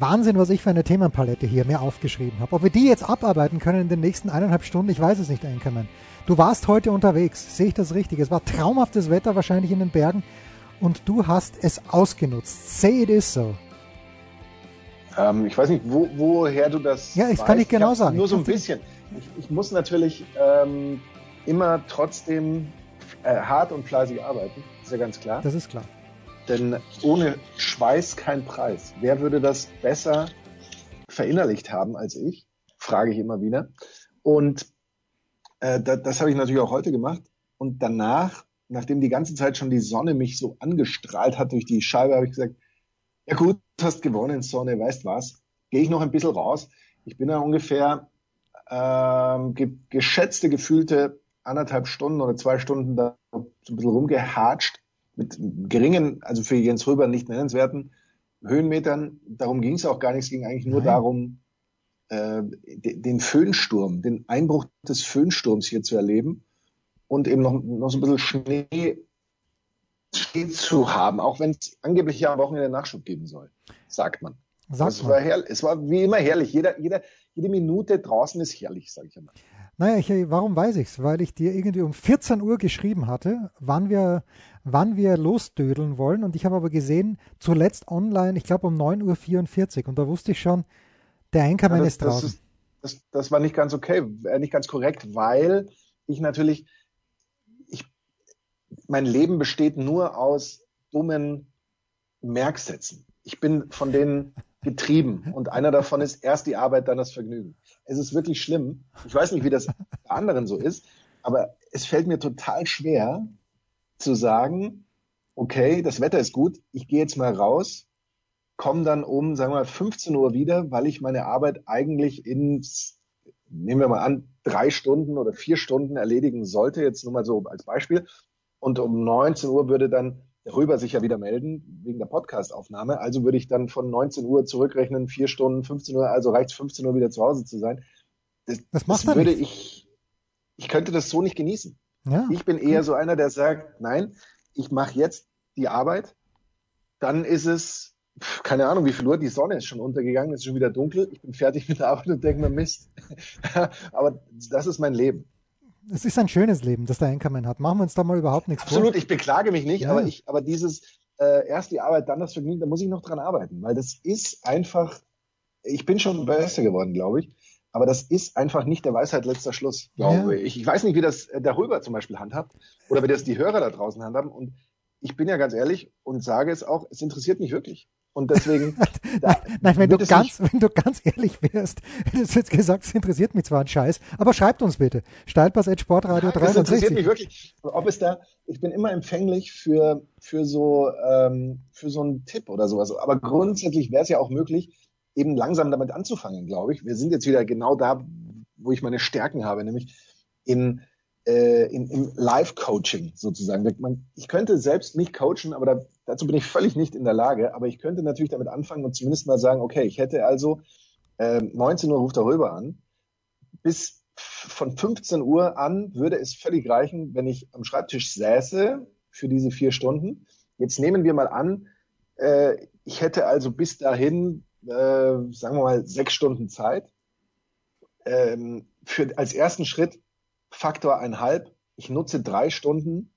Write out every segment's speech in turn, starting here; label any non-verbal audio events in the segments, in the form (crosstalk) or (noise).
Wahnsinn, was ich für eine Themenpalette hier mir aufgeschrieben habe. Ob wir die jetzt abarbeiten können in den nächsten eineinhalb Stunden, ich weiß es nicht, Enkermann. Du warst heute unterwegs, sehe ich das richtig? Es war traumhaftes Wetter wahrscheinlich in den Bergen und du hast es ausgenutzt. Say it is so. Ähm, ich weiß nicht, wo, woher du das. Ja, ich weißt. kann nicht genau sagen. Nur so ein bisschen. Ich, ich muss natürlich ähm, immer trotzdem äh, hart und fleißig arbeiten, ist ja ganz klar. Das ist klar. Denn ohne Schweiß kein Preis. Wer würde das besser verinnerlicht haben als ich? Frage ich immer wieder. Und äh, das, das habe ich natürlich auch heute gemacht. Und danach, nachdem die ganze Zeit schon die Sonne mich so angestrahlt hat durch die Scheibe, habe ich gesagt, ja gut, hast gewonnen, Sonne, weißt was? Gehe ich noch ein bisschen raus. Ich bin da ungefähr ähm, ge geschätzte, gefühlte anderthalb Stunden oder zwei Stunden da so ein bisschen rumgehatscht mit geringen, also für Jens Röber nicht nennenswerten Höhenmetern. Darum ging es auch gar nicht. Es ging eigentlich nur Nein. darum, äh, den Föhnsturm, den Einbruch des Föhnsturms hier zu erleben und eben noch, noch so ein bisschen Schnee, Schnee zu haben, auch wenn es angeblich ja am Wochenende Nachschub geben soll, sagt man. Sagt es, man. War herrlich, es war wie immer herrlich. Jeder, jeder, jede Minute draußen ist herrlich, sage ich immer. Naja, ich, warum weiß ich's? Weil ich dir irgendwie um 14 Uhr geschrieben hatte, wann wir, wann wir losdödeln wollen. Und ich habe aber gesehen, zuletzt online, ich glaube um 9.44 Uhr. Und da wusste ich schon, der Einkommen ja, ist draußen. Das, ist, das, das war nicht ganz okay, äh, nicht ganz korrekt, weil ich natürlich, ich, mein Leben besteht nur aus dummen Merksätzen. Ich bin von denen getrieben und einer davon ist erst die Arbeit, dann das Vergnügen es ist wirklich schlimm. Ich weiß nicht, wie das bei anderen so ist, aber es fällt mir total schwer zu sagen, okay, das Wetter ist gut, ich gehe jetzt mal raus, komme dann um, sagen wir mal, 15 Uhr wieder, weil ich meine Arbeit eigentlich in, nehmen wir mal an, drei Stunden oder vier Stunden erledigen sollte, jetzt nur mal so als Beispiel. Und um 19 Uhr würde dann Röber sich ja wieder melden wegen der Podcastaufnahme. Also würde ich dann von 19 Uhr zurückrechnen, vier Stunden, 15 Uhr, also reicht 15 Uhr wieder zu Hause zu sein. Das, das, das würde nicht. ich, ich könnte das so nicht genießen. Ja. Ich bin eher so einer, der sagt, nein, ich mache jetzt die Arbeit, dann ist es, keine Ahnung, wie viel Uhr, die Sonne ist schon untergegangen, es ist schon wieder dunkel, ich bin fertig mit der Arbeit und denke mir, Mist. (laughs) Aber das ist mein Leben es ist ein schönes Leben, das der Einkommen hat. Machen wir uns da mal überhaupt nichts Absolut, vor. Absolut, ich beklage mich nicht, ja. aber ich, aber dieses äh, erst die Arbeit, dann das Vergnügen, da muss ich noch dran arbeiten, weil das ist einfach, ich bin schon besser geworden, glaube ich, aber das ist einfach nicht der Weisheit letzter Schluss, glaube ja. ich. Ich weiß nicht, wie das äh, darüber zum Beispiel handhabt oder wie das die Hörer da draußen handhaben und ich bin ja ganz ehrlich und sage es auch, es interessiert mich wirklich. Und deswegen. (laughs) nein, nein wenn, du ganz, wenn du ganz ehrlich wärst, hättest du jetzt gesagt, es interessiert mich zwar ein Scheiß, aber schreibt uns bitte. Steilpass at Sportradio 360. Das interessiert mich wirklich. Ob es da, ich bin immer empfänglich für, für so, ähm, für so einen Tipp oder sowas. Aber grundsätzlich wäre es ja auch möglich, eben langsam damit anzufangen, glaube ich. Wir sind jetzt wieder genau da, wo ich meine Stärken habe, nämlich in äh, in, im Live-Coaching sozusagen. Ich könnte selbst mich coachen, aber da, dazu bin ich völlig nicht in der Lage. Aber ich könnte natürlich damit anfangen und zumindest mal sagen, okay, ich hätte also äh, 19 Uhr ruft er rüber an. Bis von 15 Uhr an würde es völlig reichen, wenn ich am Schreibtisch säße für diese vier Stunden. Jetzt nehmen wir mal an, äh, ich hätte also bis dahin, äh, sagen wir mal, sechs Stunden Zeit. Ähm, für, als ersten Schritt Faktor einhalb. Ich nutze drei Stunden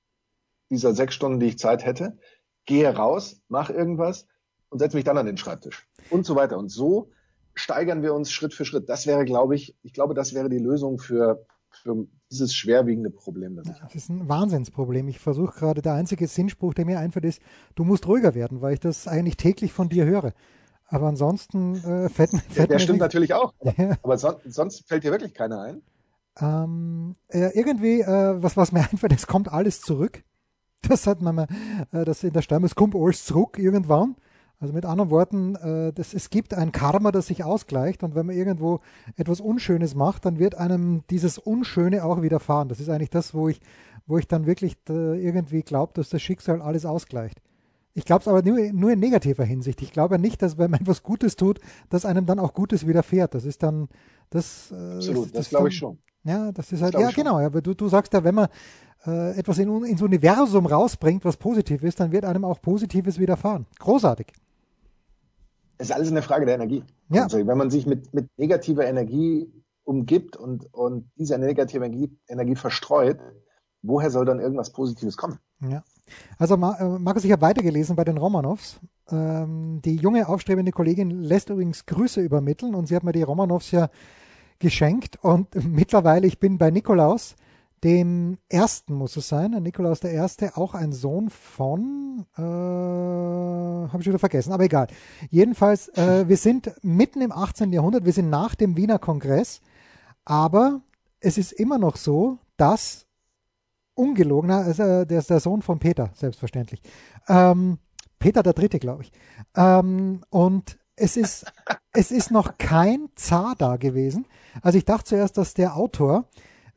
dieser sechs Stunden, die ich Zeit hätte, gehe raus, mache irgendwas und setze mich dann an den Schreibtisch und so weiter. Und so steigern wir uns Schritt für Schritt. Das wäre, glaube ich, ich glaube, das wäre die Lösung für, für dieses schwerwiegende Problem, das habe. Das ist ein Wahnsinnsproblem. Ich versuche gerade, der einzige Sinnspruch, der mir einfällt, ist, du musst ruhiger werden, weil ich das eigentlich täglich von dir höre. Aber ansonsten äh, fällt, fällt ja, Der stimmt nicht. natürlich auch. (laughs) Ja. Aber son sonst fällt dir wirklich keiner ein? Ähm, äh, irgendwie, äh, was, was mir (laughs) einfällt, es kommt alles zurück. Das hat man mal, äh, das in der Stamm, es kommt alles zurück irgendwann. Also mit anderen Worten, äh, das, es gibt ein Karma, das sich ausgleicht und wenn man irgendwo etwas Unschönes macht, dann wird einem dieses Unschöne auch widerfahren. Das ist eigentlich das, wo ich, wo ich dann wirklich äh, irgendwie glaube, dass das Schicksal alles ausgleicht. Ich glaube es aber nur, nur in negativer Hinsicht. Ich glaube nicht, dass wenn man (laughs) etwas Gutes tut, dass einem dann auch Gutes widerfährt. Das ist dann das. Äh, Absolut, das, das, das glaube ich schon. Ja, das ist halt, ja genau, aber du, du sagst ja, wenn man äh, etwas in, ins Universum rausbringt, was positiv ist, dann wird einem auch Positives widerfahren. Großartig. Es ist alles eine Frage der Energie. Ja. Also, wenn man sich mit, mit negativer Energie umgibt und, und diese negative Energie, Energie verstreut, woher soll dann irgendwas Positives kommen? Ja. Also äh, Markus, ich habe weitergelesen bei den Romanows. Ähm, die junge aufstrebende Kollegin lässt übrigens Grüße übermitteln und sie hat mir die Romanows ja geschenkt und (laughs) mittlerweile, ich bin bei Nikolaus, dem ersten muss es sein, Nikolaus der Erste, auch ein Sohn von, äh, habe ich wieder vergessen, aber egal. Jedenfalls, äh, (laughs) wir sind mitten im 18. Jahrhundert, wir sind nach dem Wiener Kongress, aber es ist immer noch so, dass ungelogen, also der ist der Sohn von Peter, selbstverständlich. Ähm, Peter der Dritte, glaube ich. Ähm, und es ist, (laughs) es ist noch kein Zar da gewesen. Also ich dachte zuerst, dass der Autor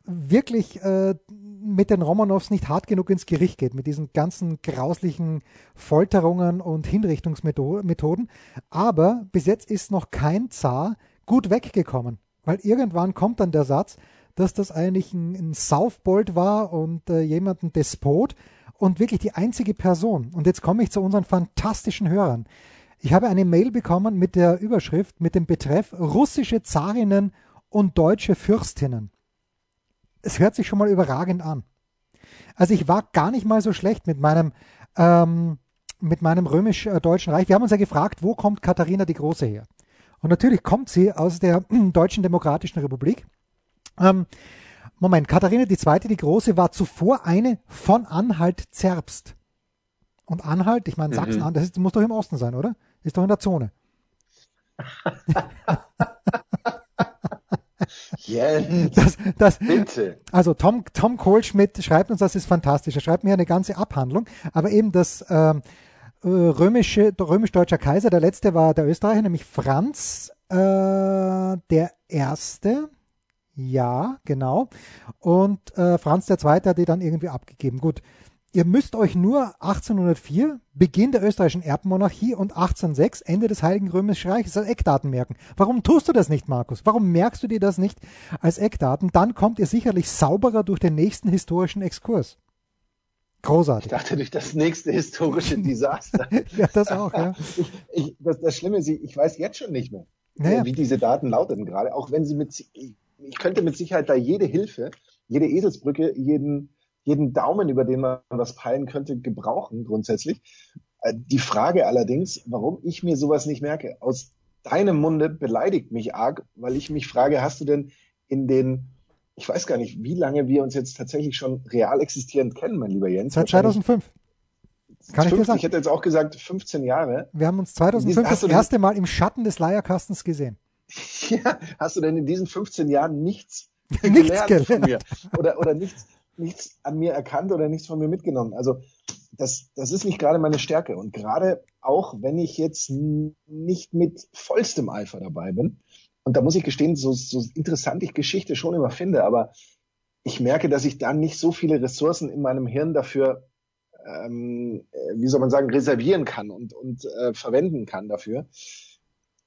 wirklich äh, mit den Romanows nicht hart genug ins Gericht geht, mit diesen ganzen grauslichen Folterungen und Hinrichtungsmethoden. Aber bis jetzt ist noch kein Zar gut weggekommen. Weil irgendwann kommt dann der Satz, dass das eigentlich ein, ein Southbold war und äh, jemand ein Despot und wirklich die einzige Person. Und jetzt komme ich zu unseren fantastischen Hörern. Ich habe eine Mail bekommen mit der Überschrift, mit dem Betreff russische Zarinnen und deutsche Fürstinnen es hört sich schon mal überragend an. Also ich war gar nicht mal so schlecht mit meinem, ähm, mit meinem römisch-deutschen Reich. Wir haben uns ja gefragt, wo kommt Katharina die Große her? Und natürlich kommt sie aus der (clears throat) Deutschen Demokratischen Republik. Ähm, Moment, Katharina II. die Große war zuvor eine von Anhalt-Zerbst. Und Anhalt, ich meine mhm. Sachsen-Anhalt, das, das muss doch im Osten sein, oder? Ist doch in der Zone. (laughs) Jens, das, das, bitte. Also Tom, Tom Kohlschmidt schreibt uns, das ist fantastisch. Er schreibt mir eine ganze Abhandlung, aber eben das ähm, äh, römische, römisch-deutscher Kaiser, der letzte war der Österreicher, nämlich Franz äh, der Erste. Ja, genau. Und äh, Franz II. hat die dann irgendwie abgegeben. Gut, Ihr müsst euch nur 1804, Beginn der österreichischen Erbmonarchie und 1806, Ende des Heiligen Römischen Reiches als Eckdaten merken. Warum tust du das nicht, Markus? Warum merkst du dir das nicht als Eckdaten? Dann kommt ihr sicherlich sauberer durch den nächsten historischen Exkurs. Großartig. Ich dachte durch das nächste historische (laughs) Desaster. ja, das auch, ja. (laughs) Ich, ich, das, das Schlimme ist, ich weiß jetzt schon nicht mehr, naja. wie diese Daten lauten gerade, auch wenn sie mit, ich könnte mit Sicherheit da jede Hilfe, jede Eselsbrücke, jeden, jeden Daumen, über den man was peilen könnte, gebrauchen grundsätzlich. Äh, die Frage allerdings, warum ich mir sowas nicht merke, aus deinem Munde beleidigt mich arg, weil ich mich frage, hast du denn in den, ich weiß gar nicht, wie lange wir uns jetzt tatsächlich schon real existierend kennen, mein lieber Jens? Seit 2005. Kann 50, ich dir sagen? Ich hätte jetzt auch gesagt 15 Jahre. Wir haben uns 2005 das erste Mal im Schatten des Leierkastens gesehen. (laughs) Ja, hast du denn in diesen 15 Jahren nichts, nichts gelernt, gelernt von mir? Oder, oder nichts, nichts an mir erkannt oder nichts von mir mitgenommen. Also das, das ist nicht gerade meine Stärke. Und gerade auch, wenn ich jetzt nicht mit vollstem Eifer dabei bin, und da muss ich gestehen, so, so interessant ich Geschichte schon immer finde, aber ich merke, dass ich da nicht so viele Ressourcen in meinem Hirn dafür, ähm, wie soll man sagen, reservieren kann und, und äh, verwenden kann dafür.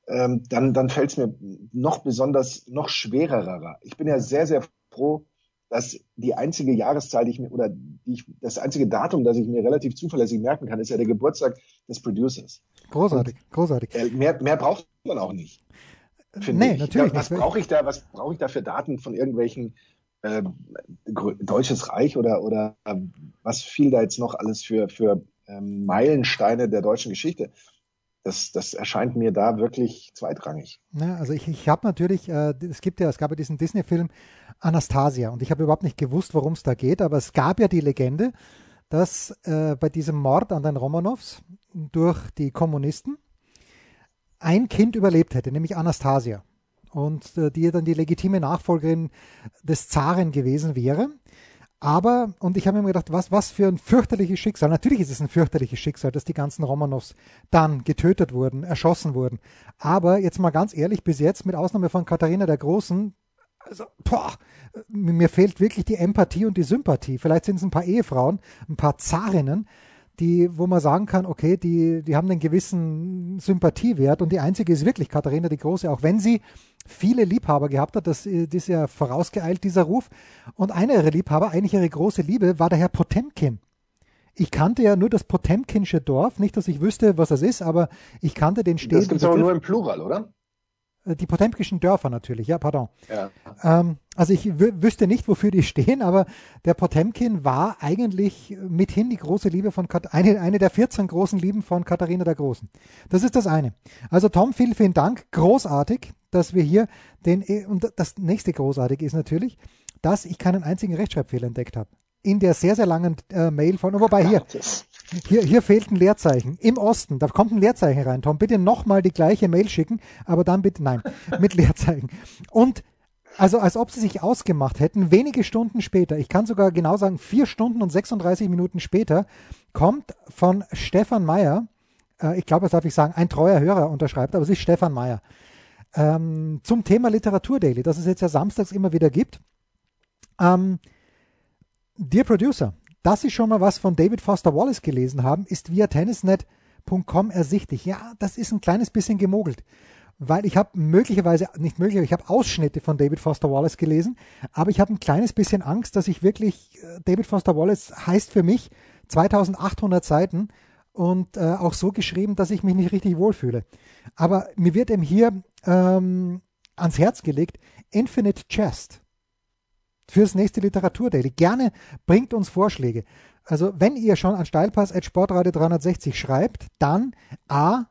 Ähm, dann, dann fällt es mir noch besonders, noch schwererer. Ich bin ja sehr, sehr froh, dass die einzige Jahreszahl, die ich mir, oder die ich, das einzige Datum, das ich mir relativ zuverlässig merken kann, ist ja der Geburtstag des Producers. Großartig, Und, großartig. Äh, mehr, mehr braucht man auch nicht. Nee, ich. natürlich was nicht. brauche ich da, was brauche ich da für Daten von irgendwelchen äh, Deutsches Reich oder, oder äh, was fiel da jetzt noch alles für, für ähm, Meilensteine der deutschen Geschichte? Das, das erscheint mir da wirklich zweitrangig. Ja, also ich, ich habe natürlich, äh, es gibt ja, es gab ja diesen Disney-Film Anastasia und ich habe überhaupt nicht gewusst, worum es da geht, aber es gab ja die Legende, dass äh, bei diesem Mord an den Romanows durch die Kommunisten ein Kind überlebt hätte, nämlich Anastasia. Und äh, die dann die legitime Nachfolgerin des Zaren gewesen wäre. Aber, und ich habe mir gedacht, was, was für ein fürchterliches Schicksal. Natürlich ist es ein fürchterliches Schicksal, dass die ganzen Romanows dann getötet wurden, erschossen wurden. Aber jetzt mal ganz ehrlich, bis jetzt, mit Ausnahme von Katharina der Großen, also, boah, mir fehlt wirklich die Empathie und die Sympathie. Vielleicht sind es ein paar Ehefrauen, ein paar Zarinnen, die, wo man sagen kann, okay, die, die haben einen gewissen Sympathiewert und die einzige ist wirklich Katharina die Große, auch wenn sie viele Liebhaber gehabt hat, das, das ist ja vorausgeeilt, dieser Ruf. Und einer ihrer Liebhaber, eigentlich ihre große Liebe, war der Herr Potemkin. Ich kannte ja nur das Potemkinsche Dorf, nicht, dass ich wüsste, was das ist, aber ich kannte den Städten. Das gibt es aber nur im Plural, oder? Äh, die potemkischen Dörfer natürlich, ja, pardon. Ja. Ähm, also ich wüsste nicht, wofür die (laughs) stehen, aber der Potemkin war eigentlich mithin die große Liebe von Kat eine, eine der 14 großen Lieben von Katharina der Großen. Das ist das eine. Also Tom, vielen, vielen Dank. Großartig, dass wir hier den, und das nächste großartig ist natürlich, dass ich keinen einzigen Rechtschreibfehler entdeckt habe. In der sehr, sehr langen äh, Mail von, wobei hier, hier, hier fehlt ein Leerzeichen. Im Osten, da kommt ein Leerzeichen rein, Tom. Bitte nochmal die gleiche Mail schicken, aber dann bitte, nein, (laughs) mit Leerzeichen. Und also als ob sie sich ausgemacht hätten, wenige Stunden später, ich kann sogar genau sagen, vier Stunden und 36 Minuten später, kommt von Stefan Meyer, äh, ich glaube, das darf ich sagen, ein treuer Hörer unterschreibt, aber es ist Stefan Meyer, ähm, zum Thema Literatur Daily, das es jetzt ja samstags immer wieder gibt. Ähm, Dear Producer, dass Sie schon mal was von David Foster Wallace gelesen haben, ist via tennisnet.com ersichtlich. Ja, das ist ein kleines bisschen gemogelt, weil ich habe möglicherweise, nicht möglich, ich habe Ausschnitte von David Foster Wallace gelesen, aber ich habe ein kleines bisschen Angst, dass ich wirklich, äh, David Foster Wallace heißt für mich 2800 Seiten und äh, auch so geschrieben, dass ich mich nicht richtig wohlfühle. Aber mir wird eben hier ähm, ans Herz gelegt, Infinite Chest fürs nächste Literaturdaily. Gerne bringt uns Vorschläge. Also wenn ihr schon an Steilpass at Sportradio 360 schreibt, dann A,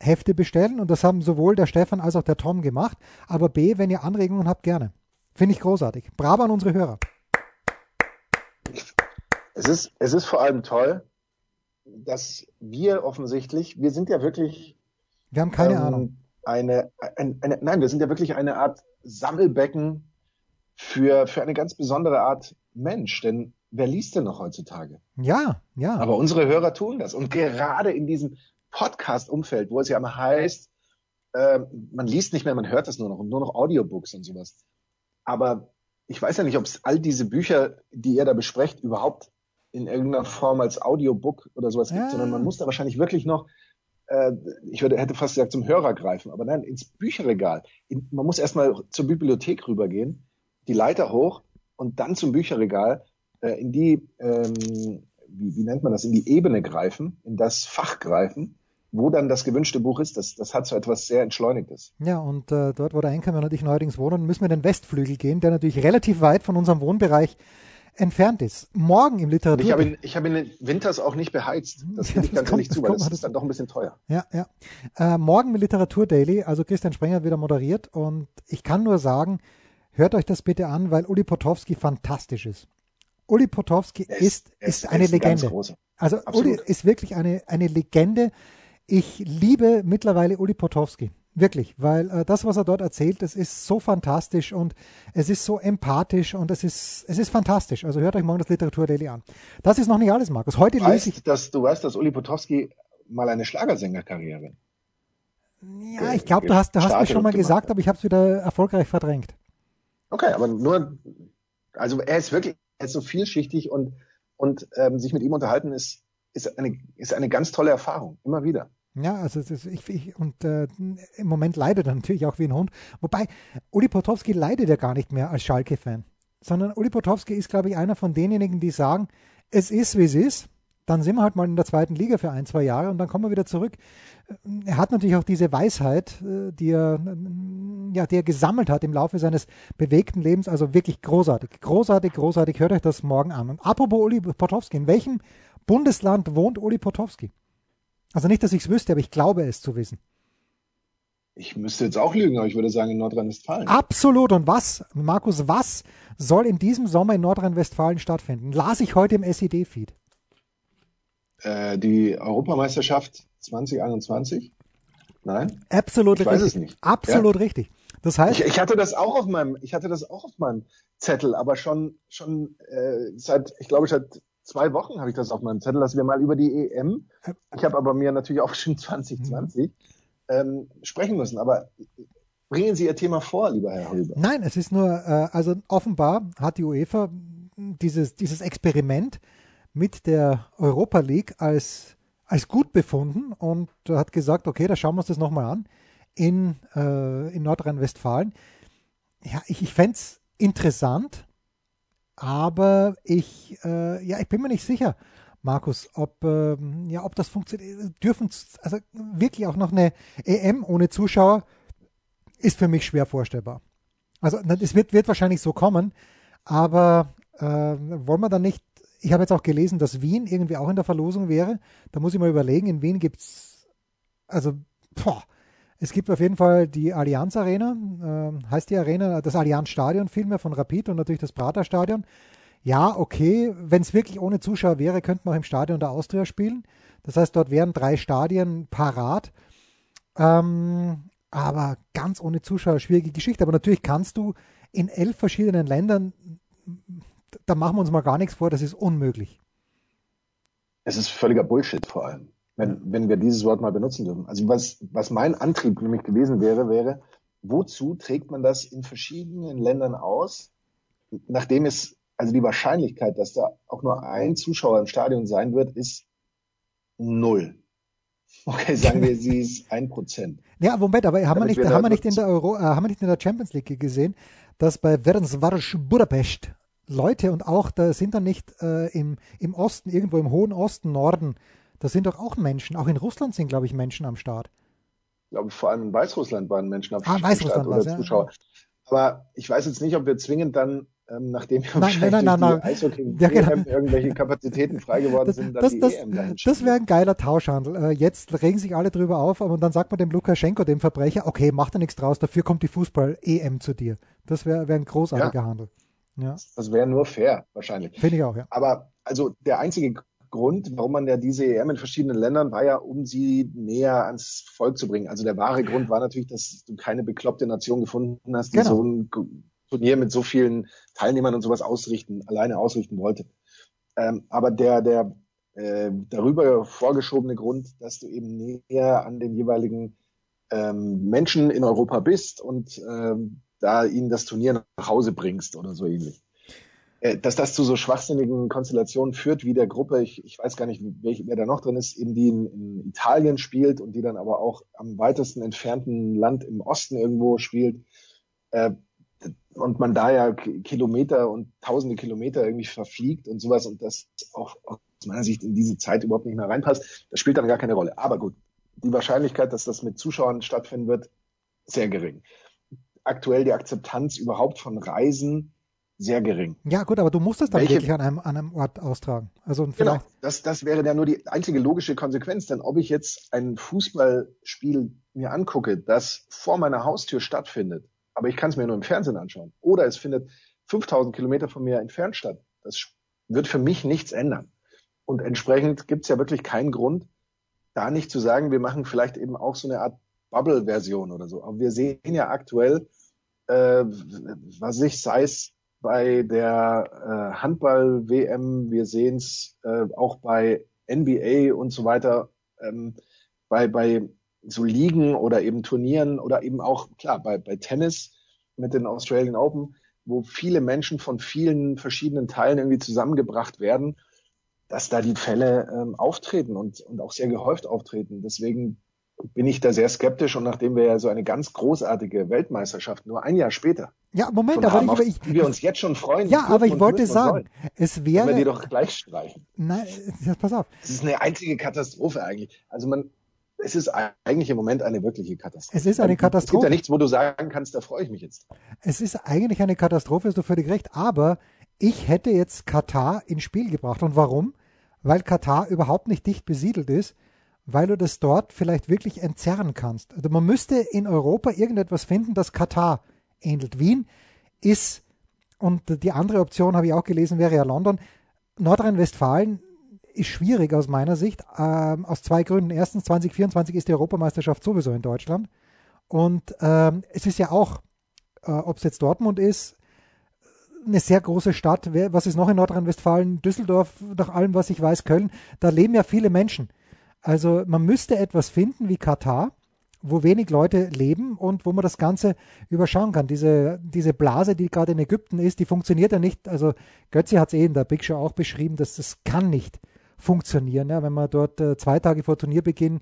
Hefte bestellen und das haben sowohl der Stefan als auch der Tom gemacht. Aber B, wenn ihr Anregungen habt, gerne. Finde ich großartig. Bravo an unsere Hörer. Es ist, es ist vor allem toll, dass wir offensichtlich, wir sind ja wirklich. Wir haben keine ähm, Ahnung. Eine, eine, eine, nein, wir sind ja wirklich eine Art Sammelbecken für, für eine ganz besondere Art Mensch. Denn wer liest denn noch heutzutage? Ja, ja. Aber unsere Hörer tun das. Und gerade in diesem Podcast-Umfeld, wo es ja immer heißt, äh, man liest nicht mehr, man hört das nur noch und nur noch Audiobooks und sowas. Aber ich weiß ja nicht, ob es all diese Bücher, die ihr da besprecht, überhaupt in irgendeiner Form als Audiobook oder sowas ja. gibt, sondern man muss da wahrscheinlich wirklich noch, äh, ich würde, hätte fast gesagt, zum Hörer greifen, aber nein, ins Bücherregal. In, man muss erstmal zur Bibliothek rübergehen die Leiter hoch und dann zum Bücherregal äh, in die, ähm, wie, wie nennt man das, in die Ebene greifen, in das Fach greifen, wo dann das gewünschte Buch ist. Das, das hat so etwas sehr Entschleunigtes. Ja, und äh, dort, wo der Einkommen und ich neuerdings wohnen, müssen wir in den Westflügel gehen, der natürlich relativ weit von unserem Wohnbereich entfernt ist. Morgen im Literatur. ich habe ihn, ich hab ihn winters auch nicht beheizt. Das gebe ich (laughs) ganz ehrlich zu, weil das, das ist dann doch ein bisschen teuer. Ja, ja. Äh, morgen im Literatur Daily, also Christian Sprenger hat wieder moderiert und ich kann nur sagen, Hört euch das bitte an, weil Uli Potowski fantastisch ist. Uli Potowski es, ist, ist eine Legende. Also Absolut. Uli ist wirklich eine, eine Legende. Ich liebe mittlerweile Uli Potowski. Wirklich, weil äh, das, was er dort erzählt, das ist so fantastisch und es ist so empathisch und es ist, es ist fantastisch. Also hört euch morgen das Literatur Daily an. Das ist noch nicht alles, Markus. Heute du lese ich. Dass, du weißt, dass Uli Potowski mal eine Schlagersängerkarriere. Ja, ich glaube, du hast, du hast mir schon mal gesagt, aber ich habe es wieder erfolgreich verdrängt. Okay, aber nur, also er ist wirklich, er ist so vielschichtig und, und ähm, sich mit ihm unterhalten ist, ist eine, ist eine ganz tolle Erfahrung, immer wieder. Ja, also ist, ich, ich, und äh, im Moment leidet er natürlich auch wie ein Hund. Wobei, Uli Potowski leidet ja gar nicht mehr als Schalke-Fan, sondern Uli Potowski ist, glaube ich, einer von denjenigen, die sagen, es ist, wie es ist dann sind wir halt mal in der zweiten Liga für ein, zwei Jahre und dann kommen wir wieder zurück. Er hat natürlich auch diese Weisheit, äh, die er, ja, die er gesammelt hat im Laufe seines bewegten Lebens, also wirklich großartig, großartig, großartig. Hört euch das morgen an. Und apropos Uli Potowski, in welchem Bundesland wohnt Uli Potowski? Also nicht, dass ich es wüsste, aber ich glaube es zu wissen. Ich müsste jetzt auch lügen, aber ich würde sagen in Nordrhein-Westfalen. Absolut. Und was, Markus, was soll in diesem Sommer in Nordrhein-Westfalen stattfinden? Las ich heute im SED-Feed äh, die Europameisterschaft 2021? Nein? Absolut ich richtig. Weiß es nicht. Absolut ja? richtig. Das heißt, ich, ich, hatte das auch auf meinem, ich hatte das auch auf meinem Zettel, aber schon schon äh, seit, ich glaube, seit zwei Wochen habe ich das auf meinem Zettel, dass wir mal über die EM. Ich habe aber mir natürlich auch schon 2020 mhm. ähm, sprechen müssen. Aber bringen Sie Ihr Thema vor, lieber Herr Hilber. Nein, es ist nur, äh, also offenbar hat die UEFA dieses dieses Experiment mit der Europa League als als gut befunden und hat gesagt, okay, da schauen wir uns das nochmal an in, äh, in Nordrhein-Westfalen. Ja, ich, ich fände es interessant, aber ich, äh, ja, ich bin mir nicht sicher, Markus, ob, äh, ja, ob das funktioniert. Dürfen, also wirklich auch noch eine EM ohne Zuschauer ist für mich schwer vorstellbar. Also es wird, wird wahrscheinlich so kommen, aber äh, wollen wir dann nicht, ich habe jetzt auch gelesen, dass Wien irgendwie auch in der Verlosung wäre. Da muss ich mal überlegen, in Wien gibt es, also, boah, es gibt auf jeden Fall die Allianz Arena, äh, heißt die Arena, das Allianz Stadion vielmehr von Rapid und natürlich das Prater Stadion. Ja, okay, wenn es wirklich ohne Zuschauer wäre, könnte man auch im Stadion der Austria spielen. Das heißt, dort wären drei Stadien parat. Ähm, aber ganz ohne Zuschauer, schwierige Geschichte. Aber natürlich kannst du in elf verschiedenen Ländern, da machen wir uns mal gar nichts vor, das ist unmöglich. Es ist völliger Bullshit vor allem wenn, wenn wir dieses Wort mal benutzen dürfen. Also was, was mein Antrieb nämlich gewesen wäre, wäre, wozu trägt man das in verschiedenen Ländern aus, nachdem es, also die Wahrscheinlichkeit, dass da auch nur ein Zuschauer im Stadion sein wird, ist null. Okay, sagen wir, sie ist ein Prozent. Ja, Moment, aber haben wir nicht, haben wir nicht in der Euro, äh, haben wir nicht in der Champions League gesehen, dass bei Ferencváros Budapest Leute und auch da sind dann nicht äh, im, im Osten, irgendwo im hohen Osten, Norden, da sind doch auch Menschen. Auch in Russland sind, glaube ich, Menschen am Start. Ich glaube, vor allem in Weißrussland waren Menschen am ah, Start oder ja. Zuschauer. Aber ich weiß jetzt nicht, ob wir zwingend dann ähm, nachdem wir nein, nein, nein, nein, Eishockey ja, genau. irgendwelche Kapazitäten frei geworden das, sind, dann das, die das, EM dahin Das wäre ein geiler Tauschhandel. Äh, jetzt regen sich alle drüber auf, aber dann sagt man dem Lukaschenko, dem Verbrecher, okay, mach da nichts draus, dafür kommt die Fußball-EM zu dir. Das wäre wär ein großartiger ja. Handel. Ja. Das wäre nur fair, wahrscheinlich. Finde ich auch, ja. Aber also der einzige Grund, warum man ja diese EM in verschiedenen Ländern war ja, um sie näher ans Volk zu bringen. Also der wahre Grund war natürlich, dass du keine bekloppte Nation gefunden hast, die genau. so ein Turnier mit so vielen Teilnehmern und sowas ausrichten, alleine ausrichten wollte. Ähm, aber der, der äh, darüber vorgeschobene Grund, dass du eben näher an den jeweiligen ähm, Menschen in Europa bist und ähm, da ihnen das Turnier nach Hause bringst oder so ähnlich. Äh, dass das zu so schwachsinnigen Konstellationen führt, wie der Gruppe, ich, ich weiß gar nicht, welch, wer da noch drin ist, eben die in, in, Italien spielt und die dann aber auch am weitesten entfernten Land im Osten irgendwo spielt. Äh, und man da ja Kilometer und tausende Kilometer irgendwie verfliegt und sowas und das auch aus meiner Sicht in diese Zeit überhaupt nicht mehr reinpasst, das spielt dann gar keine Rolle. Aber gut, die Wahrscheinlichkeit, dass das mit Zuschauern stattfinden wird, sehr gering. Aktuell die Akzeptanz überhaupt von Reisen sehr gering. Ja, gut, aber du musst es dann Welche, wirklich an einem, an einem Ort austragen. Also genau, vielleicht. Genau, das, das wäre ja nur die einzige logische Konsequenz, denn ob ich jetzt ein Fußballspiel mir angucke, das vor meiner Haustür stattfindet, aber ich kann es mir nur im Fernsehen anschauen, oder es findet 5000 Kilometer von mir entfernt statt, das wird für mich nichts ändern. Und entsprechend gibt es ja wirklich keinen Grund, da nicht zu sagen, wir machen vielleicht eben auch so eine Art Bubble-Version oder so. Aber wir sehen ja aktuell, äh, was ich, sei es bei der äh, Handball-WM, wir sehen es äh, auch bei NBA und so weiter, ähm, bei, bei so Ligen oder eben Turnieren oder eben auch, klar, bei, bei Tennis mit den Australian Open, wo viele Menschen von vielen verschiedenen Teilen irgendwie zusammengebracht werden, dass da die Fälle ähm, auftreten und, und auch sehr gehäuft auftreten. Deswegen bin ich da sehr skeptisch und nachdem wir ja so eine ganz großartige Weltmeisterschaft nur ein Jahr später. Ja, Moment, aber haben, ich, wir uns jetzt schon freuen. Ja, aber ich wollte sagen, es wäre. Wenn wir die doch gleich streichen. Nein, jetzt pass auf. Es ist eine einzige Katastrophe eigentlich. Also man, es ist eigentlich im Moment eine wirkliche Katastrophe. Es ist eine Katastrophe. Es gibt ja nichts, wo du sagen kannst, da freue ich mich jetzt. Es ist eigentlich eine Katastrophe, hast du völlig recht. Aber ich hätte jetzt Katar ins Spiel gebracht. Und warum? Weil Katar überhaupt nicht dicht besiedelt ist weil du das dort vielleicht wirklich entzerren kannst. Also man müsste in Europa irgendetwas finden, das Katar ähnelt. Wien ist, und die andere Option habe ich auch gelesen, wäre ja London. Nordrhein-Westfalen ist schwierig aus meiner Sicht, ähm, aus zwei Gründen. Erstens, 2024 ist die Europameisterschaft sowieso in Deutschland. Und ähm, es ist ja auch äh, ob es jetzt Dortmund ist, eine sehr große Stadt. Was ist noch in Nordrhein-Westfalen? Düsseldorf, nach allem, was ich weiß, Köln. Da leben ja viele Menschen. Also man müsste etwas finden wie Katar, wo wenig Leute leben und wo man das Ganze überschauen kann. Diese, diese Blase, die gerade in Ägypten ist, die funktioniert ja nicht. Also Götze hat es eh in der Big Show auch beschrieben, dass das kann nicht funktionieren. Ja, wenn man dort äh, zwei Tage vor Turnierbeginn,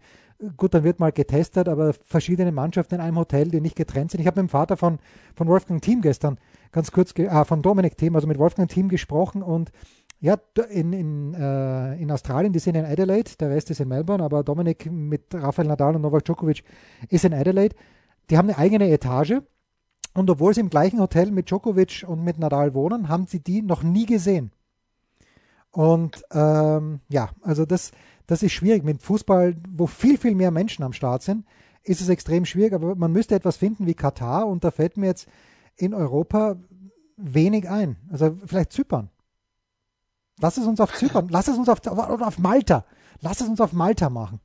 gut, dann wird mal getestet, aber verschiedene Mannschaften in einem Hotel, die nicht getrennt sind. Ich habe mit dem Vater von, von Wolfgang Team gestern ganz kurz, äh, von Dominik Team, also mit Wolfgang Team gesprochen und ja, in, in, äh, in Australien, die sind in Adelaide, der Rest ist in Melbourne, aber Dominik mit Rafael Nadal und Novak Djokovic ist in Adelaide. Die haben eine eigene Etage und obwohl sie im gleichen Hotel mit Djokovic und mit Nadal wohnen, haben sie die noch nie gesehen. Und ähm, ja, also das, das ist schwierig. Mit Fußball, wo viel, viel mehr Menschen am Start sind, ist es extrem schwierig. Aber man müsste etwas finden wie Katar und da fällt mir jetzt in Europa wenig ein. Also vielleicht Zypern. Lass es uns auf Zypern, lass es uns auf, oder auf Malta. Lass es uns auf Malta machen.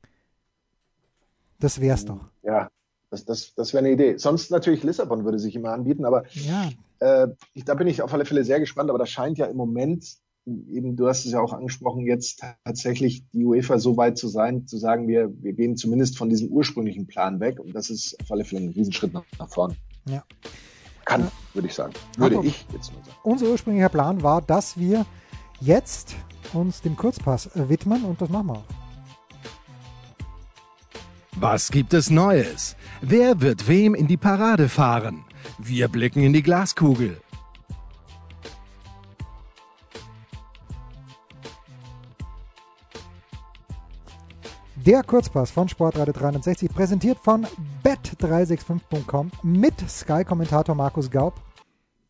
Das wär's doch. Ja, das, das, das wäre eine Idee. Sonst natürlich Lissabon würde sich immer anbieten, aber ja. äh, da bin ich auf alle Fälle sehr gespannt. Aber das scheint ja im Moment eben, du hast es ja auch angesprochen, jetzt tatsächlich die UEFA so weit zu sein, zu sagen, wir, wir gehen zumindest von diesem ursprünglichen Plan weg. Und das ist auf alle Fälle ein Riesenschritt nach, nach vorn. Ja. Kann, ja. würde ich sagen. Würde Aber ich jetzt nur sagen. Unser ursprünglicher Plan war, dass wir jetzt uns dem Kurzpass widmen und das machen wir auch. Was gibt es Neues? Wer wird wem in die Parade fahren? Wir blicken in die Glaskugel. Der Kurzpass von Sportradio 360, präsentiert von bet365.com mit Sky-Kommentator Markus Gaub.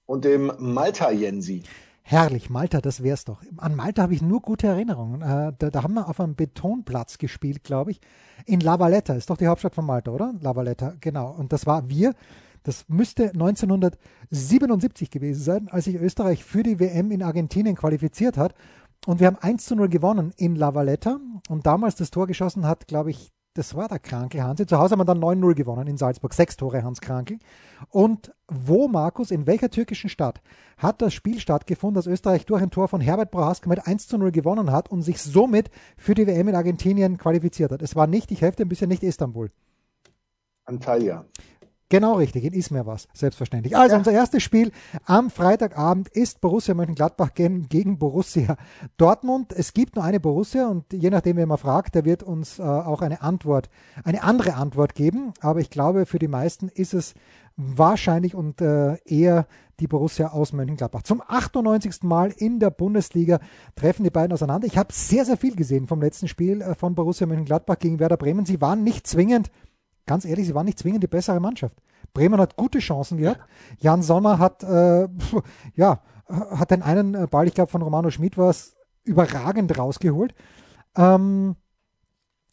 Und dem Malta Jensi. Herrlich, Malta, das wär's doch. An Malta habe ich nur gute Erinnerungen. Äh, da, da, haben wir auf einem Betonplatz gespielt, glaube ich. In La Valletta, ist doch die Hauptstadt von Malta, oder? La Valletta, genau. Und das war wir. Das müsste 1977 gewesen sein, als sich Österreich für die WM in Argentinien qualifiziert hat. Und wir haben 1 zu 0 gewonnen in La Valletta. Und damals das Tor geschossen hat, glaube ich, das war der Kranke Hansi. Zu Hause haben wir dann 9-0 gewonnen in Salzburg. Sechs Tore Hans Kranke. Und wo, Markus, in welcher türkischen Stadt hat das Spiel stattgefunden, dass Österreich durch ein Tor von Herbert Prohaska mit 1 zu 0 gewonnen hat und sich somit für die WM in Argentinien qualifiziert hat? Es war nicht, ich helfe dir ein bisschen, nicht Istanbul. Antalya. Genau richtig, in Ismer was, selbstverständlich. Also ja. unser erstes Spiel am Freitagabend ist Borussia Mönchengladbach gegen Borussia Dortmund. Es gibt nur eine Borussia und je nachdem, wer mal fragt, der wird uns äh, auch eine Antwort, eine andere Antwort geben. Aber ich glaube, für die meisten ist es wahrscheinlich und äh, eher die Borussia aus Mönchengladbach. Zum 98. Mal in der Bundesliga treffen die beiden auseinander. Ich habe sehr, sehr viel gesehen vom letzten Spiel äh, von Borussia Mönchengladbach gegen Werder Bremen. Sie waren nicht zwingend ganz ehrlich, sie waren nicht zwingend die bessere Mannschaft. Bremen hat gute Chancen gehabt. Jan Sommer hat, äh, ja, hat den einen äh, Ball, ich glaube von Romano Schmid war es, überragend rausgeholt. Ähm,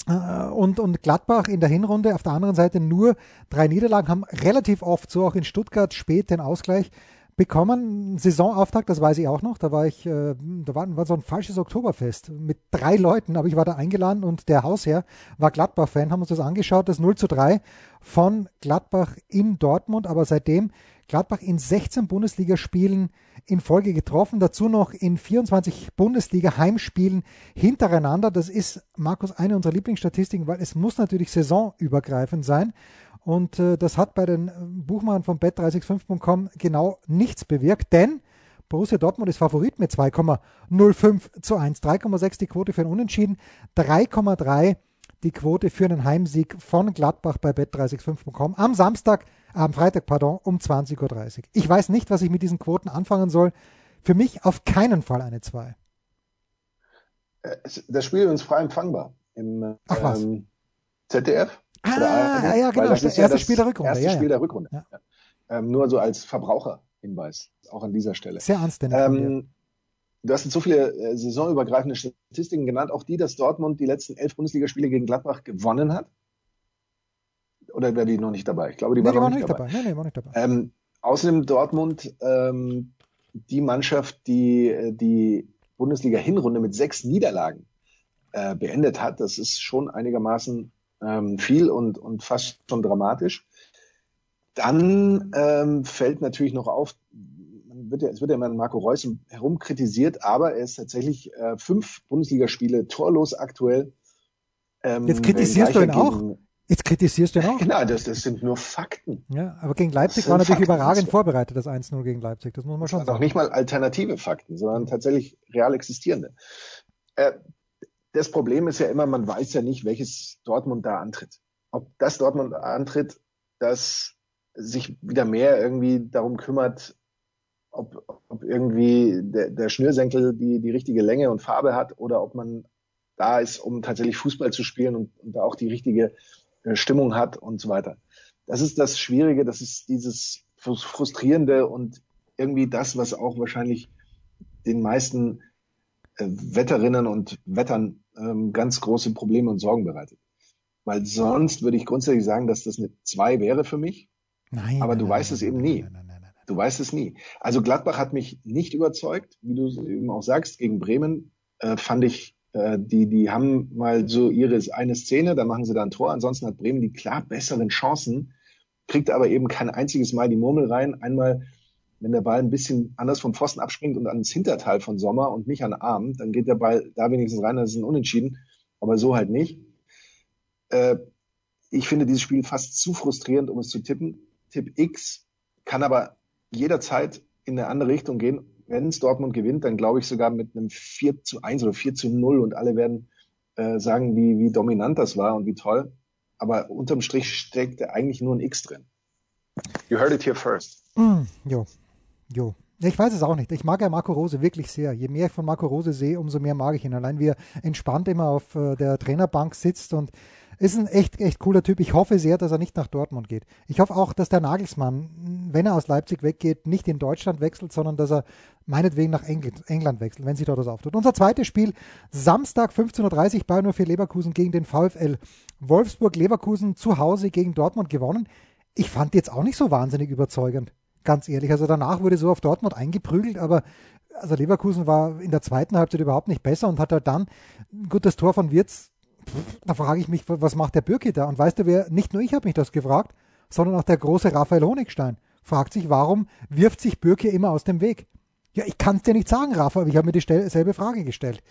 äh, und, und Gladbach in der Hinrunde auf der anderen Seite nur drei Niederlagen, haben relativ oft, so auch in Stuttgart, spät den Ausgleich bekommen. Saisonauftakt, das weiß ich auch noch. Da war ich, äh, da war, war so ein falsches Oktoberfest mit drei Leuten, aber ich war da eingeladen und der Hausherr war Gladbach-Fan, haben uns das angeschaut, das 0 zu 3 von Gladbach in Dortmund, aber seitdem Gladbach in 16 Bundesligaspielen in Folge getroffen, dazu noch in 24 Bundesliga-Heimspielen hintereinander. Das ist, Markus, eine unserer Lieblingsstatistiken, weil es muss natürlich saisonübergreifend sein. Und äh, das hat bei den äh, Buchmachern von bet365.com genau nichts bewirkt, denn Borussia Dortmund ist Favorit mit 2,05 zu 1. 3,6 die Quote für ein Unentschieden, 3,3 die Quote für einen Heimsieg von Gladbach bei bet365.com am Samstag, am Freitag, pardon, um 20.30 Uhr. Ich weiß nicht, was ich mit diesen Quoten anfangen soll. Für mich auf keinen Fall eine 2. Äh, das Spiel ist frei empfangbar im Ach. Ähm, ZDF. Ah, ja, ja, genau. Das, das erste ja Spiel der Rückrunde. Erste ja, Spiel der Rückrunde. Ja. Ähm, nur so als Verbraucherhinweis, auch an dieser Stelle. Sehr anständig. Ähm, du hast jetzt so viele äh, saisonübergreifende Statistiken genannt, auch die, dass Dortmund die letzten elf Bundesligaspiele gegen Gladbach gewonnen hat. Oder wäre die noch nicht dabei? Ich glaube, die, nee, war, die noch war nicht dabei. dabei. Nee, nee, war nicht dabei. Ähm, außerdem Dortmund ähm, die Mannschaft, die äh, die Bundesliga-Hinrunde mit sechs Niederlagen äh, beendet hat. Das ist schon einigermaßen ähm, viel und, und fast schon dramatisch. Dann ähm, fällt natürlich noch auf, man wird ja, es wird ja immer Marco Reus herum kritisiert, aber er ist tatsächlich äh, fünf Bundesligaspiele torlos aktuell. Ähm, Jetzt kritisierst du ihn auch? Jetzt kritisierst du ihn auch? Genau, das, das sind nur Fakten. Ja, aber gegen Leipzig war natürlich Fakten. überragend vorbereitet, das 1-0 gegen Leipzig. Das muss man schon das sagen. Auch nicht mal alternative Fakten, sondern tatsächlich real existierende. Äh, das Problem ist ja immer, man weiß ja nicht, welches Dortmund da antritt. Ob das Dortmund antritt, das sich wieder mehr irgendwie darum kümmert, ob, ob irgendwie der, der Schnürsenkel die, die richtige Länge und Farbe hat oder ob man da ist, um tatsächlich Fußball zu spielen und, und da auch die richtige äh, Stimmung hat und so weiter. Das ist das Schwierige, das ist dieses Frustrierende und irgendwie das, was auch wahrscheinlich den meisten Wetterinnen und Wettern ähm, ganz große Probleme und Sorgen bereitet. Weil sonst würde ich grundsätzlich sagen, dass das eine 2 wäre für mich. Nein. Aber nein, du nein, weißt nein, es eben nie. Du weißt es nie. Also Gladbach hat mich nicht überzeugt, wie du eben auch sagst. Gegen Bremen äh, fand ich, äh, die, die haben mal so ihre eine Szene, da machen sie da ein Tor. Ansonsten hat Bremen die klar besseren Chancen, kriegt aber eben kein einziges Mal die Murmel rein. Einmal, wenn der Ball ein bisschen anders vom Pfosten abspringt und ans Hinterteil von Sommer und nicht an Arm, dann geht der Ball da wenigstens rein, das ist ein Unentschieden. Aber so halt nicht. Äh, ich finde dieses Spiel fast zu frustrierend, um es zu tippen. Tipp X kann aber jederzeit in eine andere Richtung gehen. Wenn es Dortmund gewinnt, dann glaube ich sogar mit einem 4 zu 1 oder 4 zu 0 und alle werden äh, sagen, wie, wie dominant das war und wie toll. Aber unterm Strich steckt eigentlich nur ein X drin. You heard it here first. Mm, jo, jo. Ich weiß es auch nicht. Ich mag ja Marco Rose wirklich sehr. Je mehr ich von Marco Rose sehe, umso mehr mag ich ihn. Allein wie er entspannt immer auf äh, der Trainerbank sitzt und ist ein echt, echt cooler Typ. Ich hoffe sehr, dass er nicht nach Dortmund geht. Ich hoffe auch, dass der Nagelsmann, wenn er aus Leipzig weggeht, nicht in Deutschland wechselt, sondern dass er meinetwegen nach England wechselt, wenn sich dort was auftut. Unser zweites Spiel, Samstag 15.30 Uhr, Bayern 04 Leverkusen gegen den VfL Wolfsburg. Leverkusen zu Hause gegen Dortmund gewonnen. Ich fand jetzt auch nicht so wahnsinnig überzeugend, ganz ehrlich. Also danach wurde so auf Dortmund eingeprügelt, aber also Leverkusen war in der zweiten Halbzeit überhaupt nicht besser und hat halt dann gut das Tor von Wirtz da frage ich mich, was macht der Birki da? Und weißt du, wer, nicht nur ich habe mich das gefragt, sondern auch der große Raphael Honigstein fragt sich, warum wirft sich Birki immer aus dem Weg? Ja, ich kann es dir nicht sagen, Rafa, aber ich habe mir dieselbe Frage gestellt.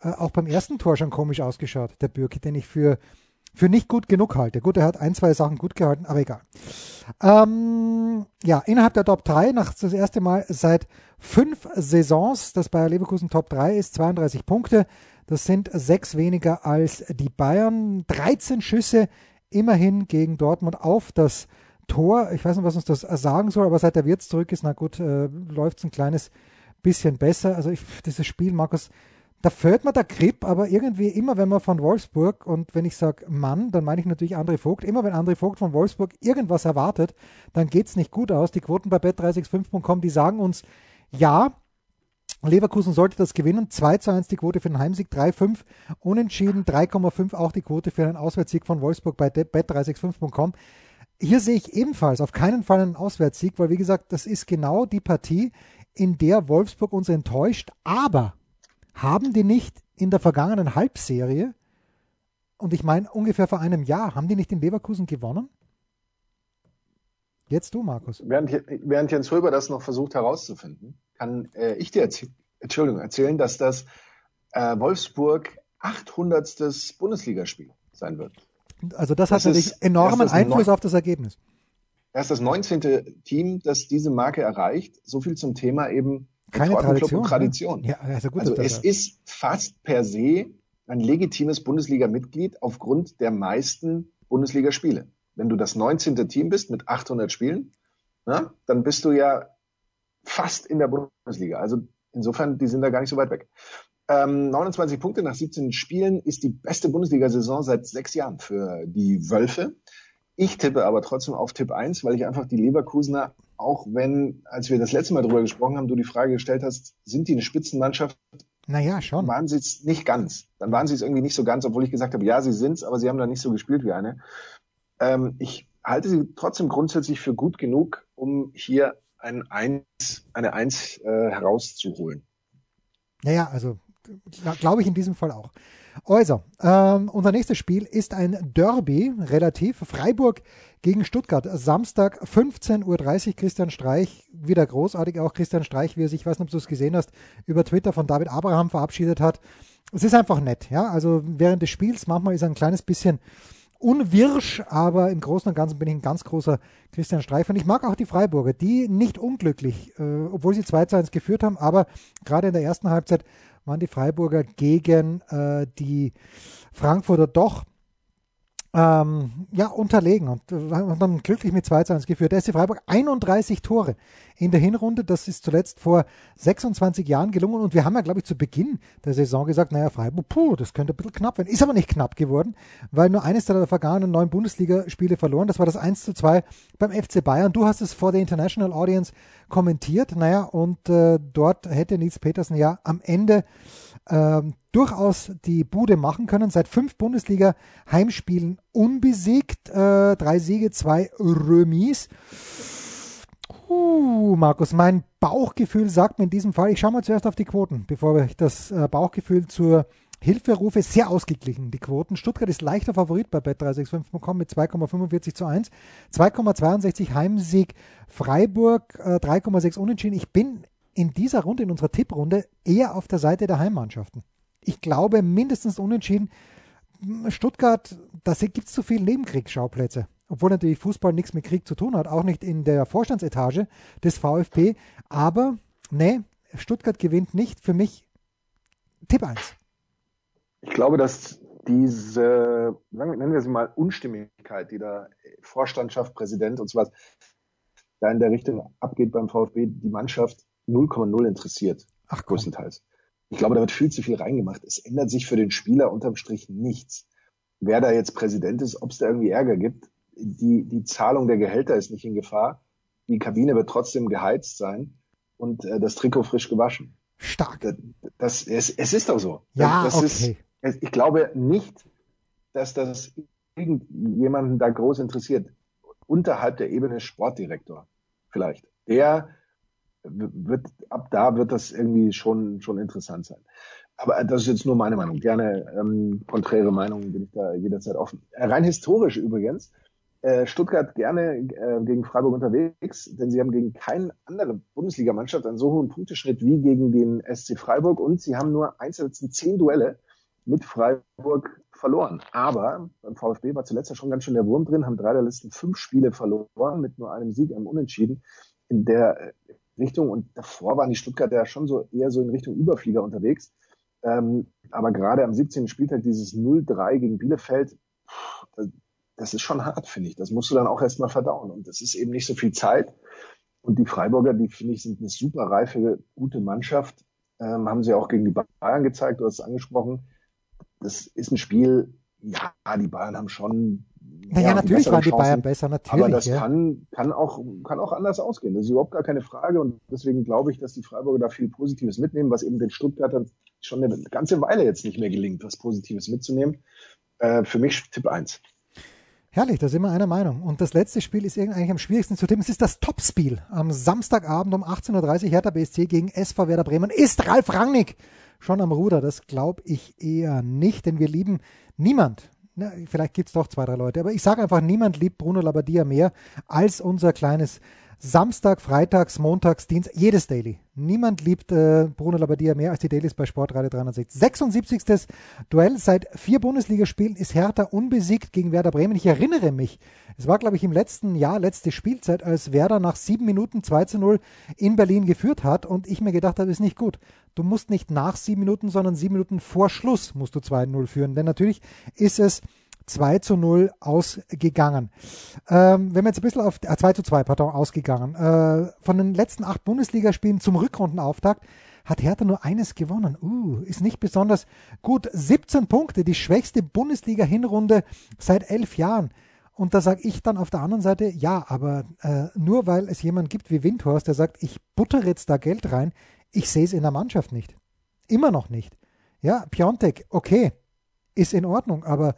Äh, auch beim ersten Tor schon komisch ausgeschaut, der Birki, den ich für, für nicht gut genug halte. Gut, er hat ein, zwei Sachen gut gehalten, aber egal. Ähm, ja, innerhalb der Top 3, nach das erste Mal seit fünf Saisons, das Bayer Leverkusen Top 3 ist, 32 Punkte. Das sind sechs weniger als die Bayern. 13 Schüsse immerhin gegen Dortmund auf das Tor. Ich weiß nicht, was uns das sagen soll, aber seit der Wirtz zurück ist, na gut, äh, läuft es ein kleines bisschen besser. Also ich, dieses Spiel, Markus, da fällt mir der Grip, aber irgendwie immer, wenn man von Wolfsburg und wenn ich sage Mann, dann meine ich natürlich André Vogt, immer wenn André Vogt von Wolfsburg irgendwas erwartet, dann geht es nicht gut aus. Die Quoten bei bet365.com, die sagen uns, ja, Leverkusen sollte das gewinnen. 2 zu 1 die Quote für den Heimsieg, 3,5 unentschieden, 3,5 auch die Quote für einen Auswärtssieg von Wolfsburg bei bet365.com. Hier sehe ich ebenfalls auf keinen Fall einen Auswärtssieg, weil wie gesagt, das ist genau die Partie, in der Wolfsburg uns enttäuscht. Aber haben die nicht in der vergangenen Halbserie, und ich meine ungefähr vor einem Jahr, haben die nicht in Leverkusen gewonnen? Jetzt du, Markus. Während, während Jens Röber das noch versucht herauszufinden, kann äh, ich dir erzäh Entschuldigung, erzählen, dass das äh, Wolfsburg 800. Bundesligaspiel sein wird. Also das, das hat natürlich enormen Einfluss auf das Ergebnis. Er ist das 19. Team, das diese Marke erreicht. So viel zum Thema eben keine Tradition. Und Tradition. Ja, also gut, also es ist fast per se ein legitimes Bundesliga-Mitglied aufgrund der meisten Bundesligaspiele. Wenn du das 19. Team bist mit 800 Spielen, na, dann bist du ja fast in der Bundesliga. Also insofern, die sind da gar nicht so weit weg. Ähm, 29 Punkte nach 17 Spielen ist die beste Bundesliga-Saison seit sechs Jahren für die Wölfe. Ich tippe aber trotzdem auf Tipp 1, weil ich einfach die Leverkusener, auch wenn, als wir das letzte Mal drüber gesprochen haben, du die Frage gestellt hast, sind die eine Spitzenmannschaft? Naja, schon. Waren sie es nicht ganz. Dann waren sie es irgendwie nicht so ganz, obwohl ich gesagt habe, ja, sie sind's, aber sie haben da nicht so gespielt wie eine. Ähm, ich halte sie trotzdem grundsätzlich für gut genug, um hier ein Eins, eine Eins äh, herauszuholen. Naja, also Glaube ich in diesem Fall auch. Also, ähm, unser nächstes Spiel ist ein Derby, relativ. Freiburg gegen Stuttgart. Samstag 15.30 Uhr. Christian Streich, wieder großartig auch Christian Streich, wie er sich, ich weiß nicht, ob du es gesehen hast, über Twitter von David Abraham verabschiedet hat. Es ist einfach nett, ja. Also während des Spiels, manchmal ist er ein kleines bisschen unwirsch, aber im Großen und Ganzen bin ich ein ganz großer Christian Streif. Und ich mag auch die Freiburger, die nicht unglücklich, äh, obwohl sie 2 zu 1 geführt haben, aber gerade in der ersten Halbzeit waren die Freiburger gegen äh, die Frankfurter doch ähm, ja, unterlegen und äh, haben dann glücklich mit 2 zu 1 geführt. Der SC Freiburg 31 Tore in der Hinrunde. Das ist zuletzt vor 26 Jahren gelungen und wir haben ja, glaube ich, zu Beginn der Saison gesagt, naja, Freiburg, puh, das könnte ein bisschen knapp werden. Ist aber nicht knapp geworden, weil nur eines der vergangenen neun Bundesligaspiele verloren. Das war das 1 zu 2 beim FC Bayern. Du hast es vor der International Audience kommentiert. Naja, und äh, dort hätte Nils Petersen ja am Ende ähm, durchaus die Bude machen können. Seit fünf Bundesliga-Heimspielen unbesiegt. Äh, drei Siege, zwei Remis. Uh, Markus, mein Bauchgefühl sagt mir in diesem Fall, ich schaue mal zuerst auf die Quoten, bevor ich das äh, Bauchgefühl zur Hilfe rufe. Sehr ausgeglichen, die Quoten. Stuttgart ist leichter Favorit bei bet365.com mit 2,45 zu 1. 2,62 Heimsieg Freiburg, äh, 3,6 Unentschieden. Ich bin in dieser Runde, in unserer Tipprunde, eher auf der Seite der Heimmannschaften. Ich glaube, mindestens unentschieden. Stuttgart, da gibt es zu viele Nebenkriegsschauplätze. Obwohl natürlich Fußball nichts mit Krieg zu tun hat, auch nicht in der Vorstandsetage des VfB. Aber, nee, Stuttgart gewinnt nicht. Für mich Tipp 1. Ich glaube, dass diese, nennen wir sie mal, Unstimmigkeit, die da Vorstandschaft, Präsident und so was da in der Richtung abgeht beim VfB, die Mannschaft 0,0 interessiert. Ach, größtenteils. Ich glaube, da wird viel zu viel reingemacht. Es ändert sich für den Spieler unterm Strich nichts. Wer da jetzt Präsident ist, ob es da irgendwie Ärger gibt, die, die Zahlung der Gehälter ist nicht in Gefahr. Die Kabine wird trotzdem geheizt sein und äh, das Trikot frisch gewaschen. Stark. Das, das, es, es ist doch so. Ja, das okay. Ist, ich glaube nicht, dass das irgendjemanden da groß interessiert. Unterhalb der Ebene Sportdirektor vielleicht. Der wird, ab da wird das irgendwie schon, schon interessant sein. Aber das ist jetzt nur meine Meinung. Gerne ähm, konträre Meinungen bin ich da jederzeit offen. Äh, rein historisch übrigens, äh, Stuttgart gerne äh, gegen Freiburg unterwegs, denn sie haben gegen keine andere Bundesligamannschaft einen so hohen Punkteschnitt wie gegen den SC Freiburg und sie haben nur einzelnen zehn Duelle mit Freiburg verloren. Aber beim VfB war zuletzt ja schon ganz schön der Wurm drin, haben drei der letzten fünf Spiele verloren mit nur einem Sieg, einem Unentschieden. In der äh, Richtung und davor waren die Stuttgarter ja schon so eher so in Richtung Überflieger unterwegs. Ähm, aber gerade am 17. Spieltag dieses 0-3 gegen Bielefeld, das, ist schon hart, finde ich. Das musst du dann auch erstmal verdauen. Und das ist eben nicht so viel Zeit. Und die Freiburger, die finde ich, sind eine super reife, gute Mannschaft. Ähm, haben sie auch gegen die Bayern gezeigt, du hast es angesprochen. Das ist ein Spiel, ja, die Bayern haben schon naja, ja, natürlich waren die Chancen, Bayern besser, natürlich. Aber das ja. kann, kann, auch, kann auch anders ausgehen. Das ist überhaupt gar keine Frage. Und deswegen glaube ich, dass die Freiburger da viel Positives mitnehmen, was eben den Stuttgartern schon eine ganze Weile jetzt nicht mehr gelingt, was Positives mitzunehmen. Äh, für mich Tipp 1. Herrlich, da sind wir einer Meinung. Und das letzte Spiel ist eigentlich am schwierigsten zu tippen. Es ist das Topspiel am Samstagabend um 18.30 Uhr Hertha BSC gegen SV Werder Bremen. Ist Ralf Rangnick schon am Ruder? Das glaube ich eher nicht, denn wir lieben niemand na, vielleicht gibt es doch zwei, drei Leute, aber ich sage einfach, niemand liebt Bruno Labbadia mehr als unser kleines Samstag, Freitags, Montags, Dienstag, jedes Daily. Niemand liebt äh, Bruno Labbadia mehr als die Dailies bei Sportradio 360. 76. Duell seit vier Bundesligaspielen ist Hertha unbesiegt gegen Werder Bremen. Ich erinnere mich, es war, glaube ich, im letzten Jahr, letzte Spielzeit, als Werder nach sieben Minuten 2 zu 0 in Berlin geführt hat und ich mir gedacht habe, ist nicht gut. Du musst nicht nach sieben Minuten, sondern sieben Minuten vor Schluss musst du 2-0 führen. Denn natürlich ist es 2 zu 0 ausgegangen. Ähm, wenn wir jetzt ein bisschen auf äh, 2 zu 2, pardon, ausgegangen. Äh, von den letzten acht Bundesligaspielen zum Rückrundenauftakt hat Hertha nur eines gewonnen. Uh, ist nicht besonders gut. 17 Punkte, die schwächste Bundesliga-Hinrunde seit elf Jahren. Und da sage ich dann auf der anderen Seite, ja, aber äh, nur weil es jemand gibt wie Windhorst, der sagt, ich buttere jetzt da Geld rein, ich sehe es in der Mannschaft nicht. Immer noch nicht. Ja, Piontek, okay, ist in Ordnung, aber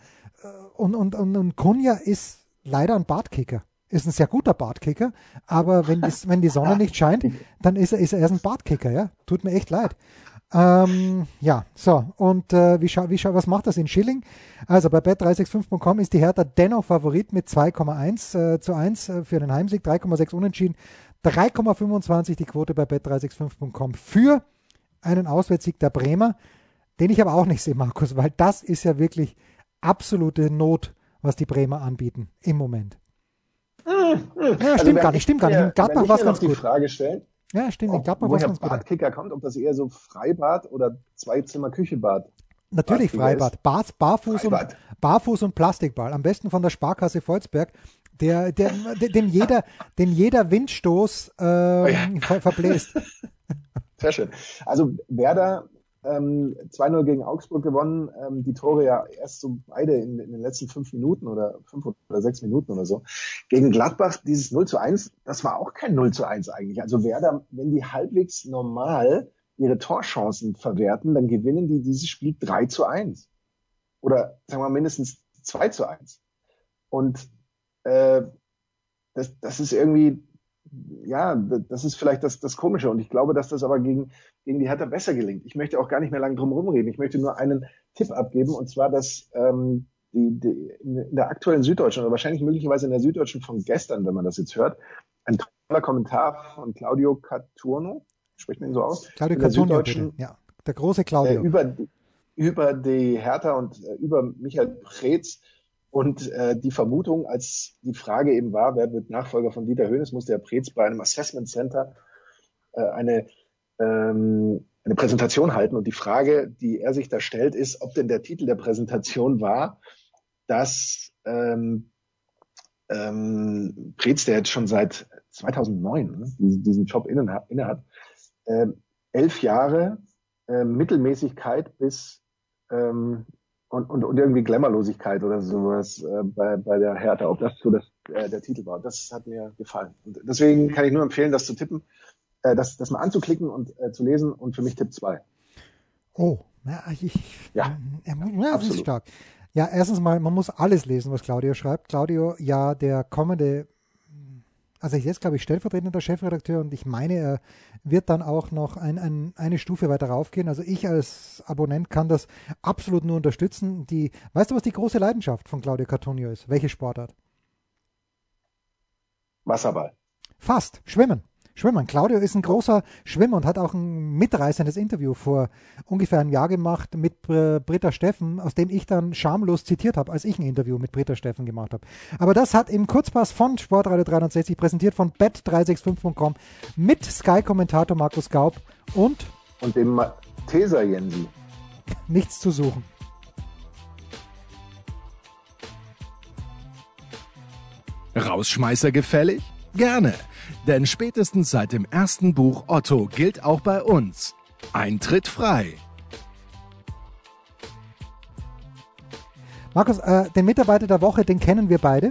und, und, und, und Kunja ist leider ein Bartkicker. Ist ein sehr guter Bartkicker, aber wenn, das, wenn die Sonne nicht scheint, dann ist er, ist er erst ein Bartkicker, ja. Tut mir echt leid. Ähm, ja, so, und äh, wie schau, wie schau, was macht das in Schilling? Also bei bet365.com ist die Hertha dennoch Favorit mit 2,1 äh, zu 1 äh, für den Heimsieg, 3,6 unentschieden, 3,25 die Quote bei bet365.com für einen Auswärtssieg der Bremer, den ich aber auch nicht sehe, Markus, weil das ist ja wirklich absolute Not, was die Bremer anbieten im Moment. Hm, hm. Ja, stimmt also, gar nicht, stimmt gar nicht. In Gladbach war es ganz die gut. Frage stellen, ja, stimmt. In Gladbach war es ganz gut. Badkicker kommt, ob das eher so Freibad oder Zwei-Zimmer-Küche-Bad Natürlich Freibad. Bad, Barfuß, Freibad. Und, Barfuß und Plastikball. Am besten von der Sparkasse Volzberg, der, der, den, jeder, den jeder Windstoß äh, oh ja. verbläst. (laughs) Sehr schön. Also Werder ähm, 2-0 gegen Augsburg gewonnen. Ähm, die Tore ja erst so beide in, in, den letzten fünf Minuten oder fünf oder sechs Minuten oder so. Gegen Gladbach dieses 0 zu 1, das war auch kein 0 zu 1 eigentlich. Also Werder, wenn die halbwegs normal ihre Torchancen verwerten, dann gewinnen die dieses Spiel 3 zu 1. Oder sagen wir mindestens 2 zu 1. Und äh, das, das ist irgendwie, ja, das ist vielleicht das, das Komische. Und ich glaube, dass das aber gegen, gegen die Hertha besser gelingt. Ich möchte auch gar nicht mehr lange drum rumreden. Ich möchte nur einen Tipp abgeben, und zwar, dass ähm, die, die, in der aktuellen Süddeutschen oder wahrscheinlich möglicherweise in der Süddeutschen von gestern, wenn man das jetzt hört, ein toller Kommentar von Claudio Caturno, spricht man ihn so aus? Claudio Caturno, ja, der große Claudio. Äh, über, über die Hertha und äh, über Michael Preetz und äh, die Vermutung, als die Frage eben war, wer wird Nachfolger von Dieter Höhnes, musste Herr Preetz bei einem Assessment Center äh, eine, ähm, eine Präsentation halten. Und die Frage, die er sich da stellt, ist, ob denn der Titel der Präsentation war, dass ähm, ähm, Preetz, der jetzt schon seit 2009 ne, diesen, Job innehat, inne äh, elf Jahre äh, Mittelmäßigkeit bis ähm, und, und, und irgendwie Glamourlosigkeit oder sowas äh, bei, bei der Hertha, ob das so das, äh, der Titel war. Das hat mir gefallen. Und deswegen kann ich nur empfehlen, das zu tippen, äh, das, das mal anzuklicken und äh, zu lesen und für mich Tipp 2. Oh, ja, ich, ja, ja, ja ist stark. Ja, erstens mal, man muss alles lesen, was Claudio schreibt. Claudio, ja, der kommende also jetzt glaube ich stellvertretender Chefredakteur und ich meine, er wird dann auch noch ein, ein, eine Stufe weiter raufgehen. Also ich als Abonnent kann das absolut nur unterstützen. Die, weißt du, was die große Leidenschaft von Claudio Cartonio ist? Welche Sportart? Wasserball. Fast. Schwimmen. Schwimmen. Claudio ist ein großer Schwimmer und hat auch ein mitreißendes Interview vor ungefähr einem Jahr gemacht mit äh, Britta Steffen, aus dem ich dann schamlos zitiert habe, als ich ein Interview mit Britta Steffen gemacht habe. Aber das hat im Kurzpass von Sportradio 360 präsentiert von bet365.com mit Sky-Kommentator Markus Gaub und und dem Teser Jensi. Nichts zu suchen. Rausschmeißer gefällig? Gerne. Denn spätestens seit dem ersten Buch Otto gilt auch bei uns Eintritt frei. Markus, äh, den Mitarbeiter der Woche, den kennen wir beide.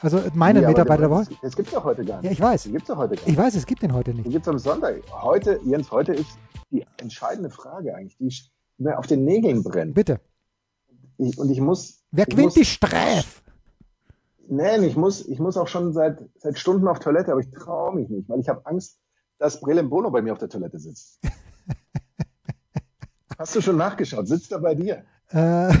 Also meine ja, Mitarbeiter der Woche. Es gibt ja heute gar nicht. Ja, ich weiß. Den gibt's ja heute gar nicht. Ich weiß, es gibt den heute nicht. Den gibt es am Sonntag. Heute, Jens, heute ist die entscheidende Frage eigentlich, die mir auf den Nägeln brennt. Bitte. Ich, und ich muss. Wer gewinnt die Streif? Nein, ich muss, ich muss auch schon seit, seit Stunden auf Toilette, aber ich traue mich nicht, weil ich habe Angst, dass Brelem Bono bei mir auf der Toilette sitzt. (laughs) Hast du schon nachgeschaut? Sitzt er bei dir? Äh,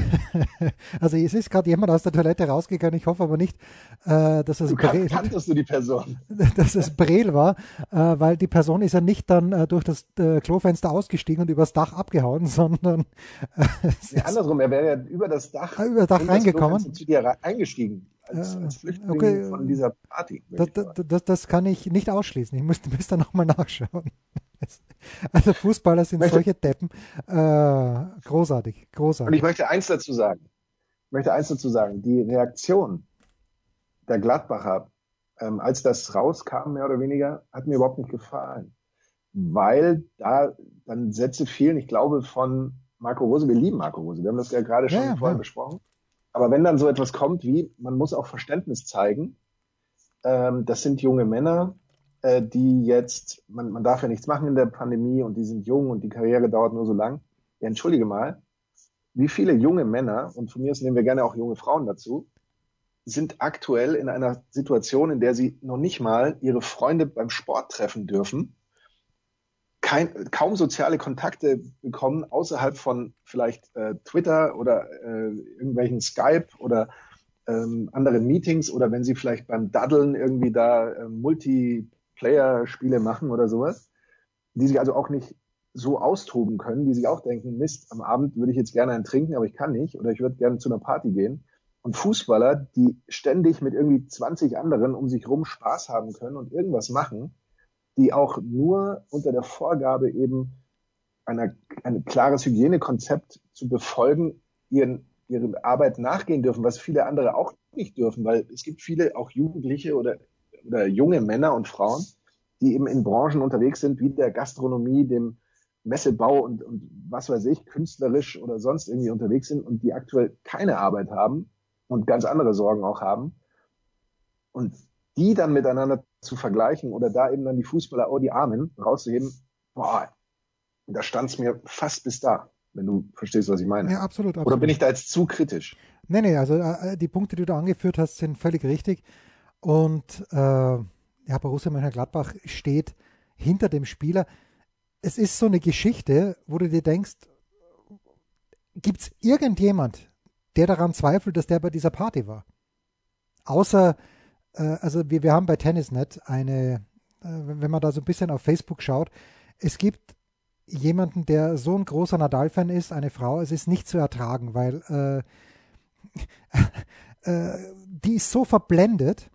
(laughs) also es ist gerade jemand aus der Toilette rausgegangen. Ich hoffe aber nicht, äh, dass es Brel, kanntest du die Person, (laughs) dass es Brel war, äh, weil die Person ist ja nicht dann durch das Klofenster ausgestiegen und übers Dach abgehauen, (laughs) sondern ja, andersrum. Er wäre ja über das Dach, ah, über das Dach reingekommen, zu dir eingestiegen als, als Flüchtling okay. von dieser Party. Das, das, das, kann ich nicht ausschließen. Ich müsste, müsste nochmal nachschauen. (laughs) Also Fußballer sind möchte, solche Deppen. Äh, großartig, großartig. Und ich möchte eins dazu sagen. Ich möchte eins dazu sagen. Die Reaktion der Gladbacher, ähm, als das rauskam, mehr oder weniger, hat mir überhaupt nicht gefallen. Weil da dann Sätze fielen, ich glaube, von Marco Rose. Wir lieben Marco Rose. Wir haben das ja gerade schon ja, vorher ja. besprochen. Aber wenn dann so etwas kommt wie, man muss auch Verständnis zeigen, ähm, das sind junge Männer, äh, die jetzt, man, man darf ja nichts machen in der Pandemie und die sind jung und die Karriere dauert nur so lang. Ja, entschuldige mal, wie viele junge Männer, und von mir aus nehmen wir gerne auch junge Frauen dazu, sind aktuell in einer Situation, in der sie noch nicht mal ihre Freunde beim Sport treffen dürfen, kein, kaum soziale Kontakte bekommen außerhalb von vielleicht äh, Twitter oder äh, irgendwelchen Skype oder ähm, anderen Meetings oder wenn sie vielleicht beim Daddeln irgendwie da äh, Multiplayer-Spiele machen oder sowas, die sich also auch nicht so austoben können, die sich auch denken, Mist, am Abend würde ich jetzt gerne einen trinken, aber ich kann nicht oder ich würde gerne zu einer Party gehen. Und Fußballer, die ständig mit irgendwie 20 anderen um sich rum Spaß haben können und irgendwas machen, die auch nur unter der Vorgabe eben einer, ein klares Hygienekonzept zu befolgen, ihren, ihre Arbeit nachgehen dürfen, was viele andere auch nicht dürfen, weil es gibt viele auch Jugendliche oder, oder junge Männer und Frauen, die eben in Branchen unterwegs sind, wie der Gastronomie, dem Messebau und, und was weiß ich, künstlerisch oder sonst irgendwie unterwegs sind und die aktuell keine Arbeit haben und ganz andere Sorgen auch haben. Und die dann miteinander zu vergleichen oder da eben dann die Fußballer, oh, die Armen rauszuheben, boah, da stand es mir fast bis da, wenn du verstehst, was ich meine. Ja, absolut, absolut. Oder bin ich da jetzt zu kritisch? Nee, nee, also äh, die Punkte, die du angeführt hast, sind völlig richtig. Und äh, ja, Borussia Mönchengladbach steht hinter dem Spieler. Es ist so eine Geschichte, wo du dir denkst, gibt es irgendjemand, der daran zweifelt, dass der bei dieser Party war? Außer äh, also wir, wir haben bei Tennisnet eine, äh, wenn man da so ein bisschen auf Facebook schaut, es gibt jemanden, der so ein großer Nadal-Fan ist, eine Frau, es ist nicht zu ertragen, weil äh, (laughs) äh, die ist so verblendet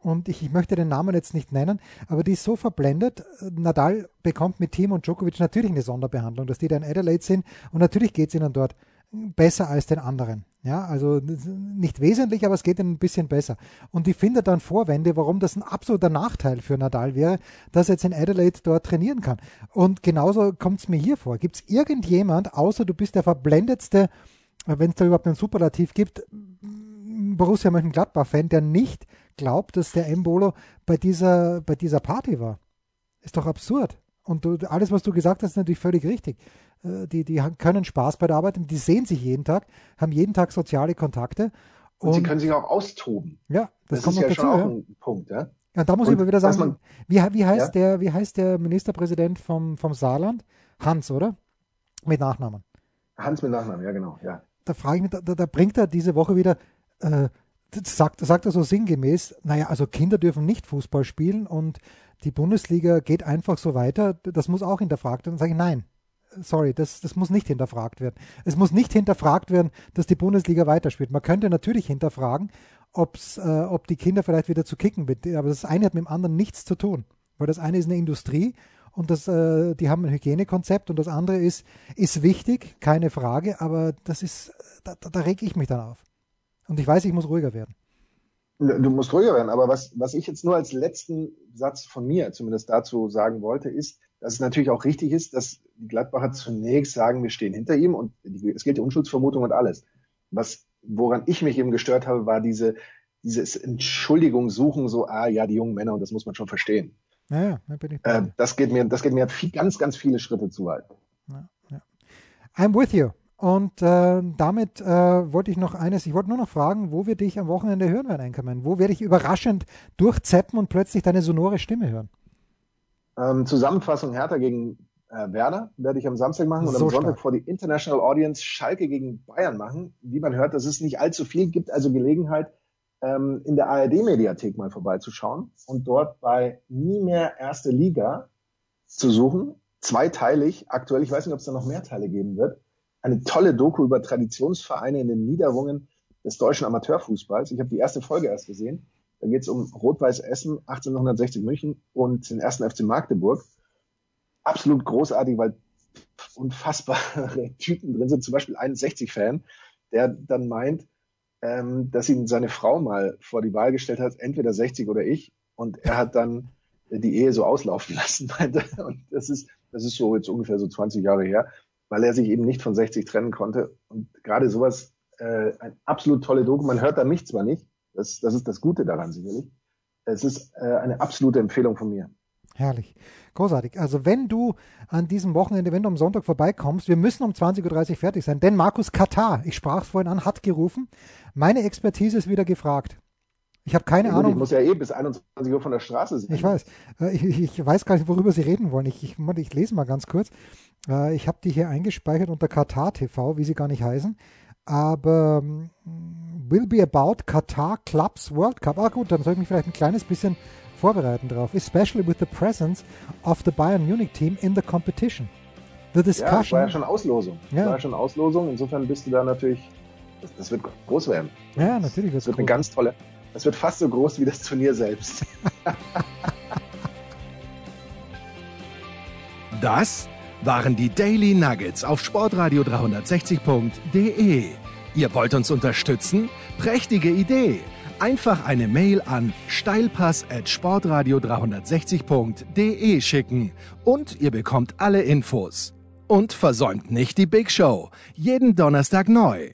und ich, ich, möchte den Namen jetzt nicht nennen, aber die ist so verblendet. Nadal bekommt mit Team und Djokovic natürlich eine Sonderbehandlung, dass die da in Adelaide sind und natürlich geht es ihnen dort besser als den anderen. Ja, also nicht wesentlich, aber es geht ihnen ein bisschen besser. Und die findet dann Vorwände, warum das ein absoluter Nachteil für Nadal wäre, dass er jetzt in Adelaide dort trainieren kann. Und genauso kommt es mir hier vor. Gibt es irgendjemand, außer du bist der verblendetste, wenn es da überhaupt einen Superlativ gibt, Borussia Mönchengladbach-Fan, der nicht glaubt, dass der Embolo bei dieser, bei dieser Party war? Ist doch absurd. Und du, alles, was du gesagt hast, ist natürlich völlig richtig. Äh, die, die können Spaß bei der Arbeit, die sehen sich jeden Tag, haben jeden Tag soziale Kontakte. Und, und sie können sich auch austoben. Ja, das, das kommt ist ja dazu, schon auch ja. ein Punkt. Ja? Ja, da muss und ich aber wieder sagen, man, wie, wie, heißt ja? der, wie heißt der Ministerpräsident vom, vom Saarland? Hans, oder? Mit Nachnamen. Hans mit Nachnamen, ja genau. Ja. Da frage ich mich, da, da bringt er diese Woche wieder, äh, sagt, sagt er so sinngemäß, naja, also Kinder dürfen nicht Fußball spielen und die Bundesliga geht einfach so weiter, das muss auch hinterfragt werden. Dann sage ich, nein, sorry, das, das muss nicht hinterfragt werden. Es muss nicht hinterfragt werden, dass die Bundesliga weiterspielt. Man könnte natürlich hinterfragen, ob's, äh, ob die Kinder vielleicht wieder zu kicken, aber das eine hat mit dem anderen nichts zu tun. Weil das eine ist eine Industrie und das, äh, die haben ein Hygienekonzept und das andere ist, ist wichtig, keine Frage, aber das ist, da, da reg ich mich dann auf. Und ich weiß, ich muss ruhiger werden. Du musst ruhiger werden, aber was, was ich jetzt nur als letzten Satz von mir zumindest dazu sagen wollte, ist, dass es natürlich auch richtig ist, dass die Gladbacher zunächst sagen, wir stehen hinter ihm und die, es gilt die Unschuldsvermutung und alles. Was, woran ich mich eben gestört habe, war diese, dieses Entschuldigung suchen, so, ah ja, die jungen Männer, und das muss man schon verstehen. Ja, ja, bin ich äh, das geht mir, das geht mir viel, ganz, ganz viele Schritte zu weit. Ja, ja. I'm with you. Und äh, damit äh, wollte ich noch eines, ich wollte nur noch fragen, wo wir dich am Wochenende hören werden, Einkommen. Wo werde ich überraschend durchzeppen und plötzlich deine sonore Stimme hören? Ähm, Zusammenfassung Hertha gegen äh, Werder werde ich am Samstag machen und so am Sonntag stark. vor die International Audience Schalke gegen Bayern machen. Wie man hört, das ist nicht allzu viel, gibt also Gelegenheit, ähm, in der ARD-Mediathek mal vorbeizuschauen und dort bei Nie mehr Erste Liga zu suchen. Zweiteilig, aktuell, ich weiß nicht, ob es da noch mehr Teile geben wird eine tolle Doku über Traditionsvereine in den Niederungen des deutschen Amateurfußballs. Ich habe die erste Folge erst gesehen. Da geht es um Rot-Weiß Essen 1860 München und den ersten FC Magdeburg. Absolut großartig, weil unfassbare (laughs) Typen drin sind. Zum Beispiel ein 60-Fan, der dann meint, ähm, dass ihn seine Frau mal vor die Wahl gestellt hat, entweder 60 oder ich. Und er hat dann die Ehe so auslaufen (laughs) lassen. Und das ist, das ist so jetzt ungefähr so 20 Jahre her weil er sich eben nicht von 60 trennen konnte. Und gerade sowas, äh, ein absolut tolle Doku. Man hört da mich zwar nicht, das, das ist das Gute daran sicherlich. Es ist äh, eine absolute Empfehlung von mir. Herrlich. Großartig. Also wenn du an diesem Wochenende, wenn du am Sonntag vorbeikommst, wir müssen um 20.30 Uhr fertig sein, denn Markus Katar, ich sprach es vorhin an, hat gerufen, meine Expertise ist wieder gefragt. Ich habe keine Ahnung. Ich muss ja eh bis 21 Uhr von der Straße sein. Ich weiß. Äh, ich, ich, weiß gar nicht, worüber Sie reden wollen. Ich, ich, ich lese mal ganz kurz. Äh, ich habe die hier eingespeichert unter Katar TV, wie sie gar nicht heißen. Aber mm, will be about Qatar Clubs World Cup. Ah gut, dann soll ich mich vielleicht ein kleines bisschen vorbereiten drauf. Especially with the presence of the Bayern Munich team in the competition. The discussion. Ja, das war ja schon Auslosung. Ja. Das war ja schon Auslosung. Insofern bist du da natürlich, das, das wird groß werden. Ja, natürlich wird es wird eine ganz tolle, das wird fast so groß wie das Turnier selbst. das waren die Daily Nuggets auf Sportradio 360.de. Ihr wollt uns unterstützen? Prächtige Idee! Einfach eine Mail an steilpass at sportradio 360.de schicken und ihr bekommt alle Infos. Und versäumt nicht die Big Show. Jeden Donnerstag neu.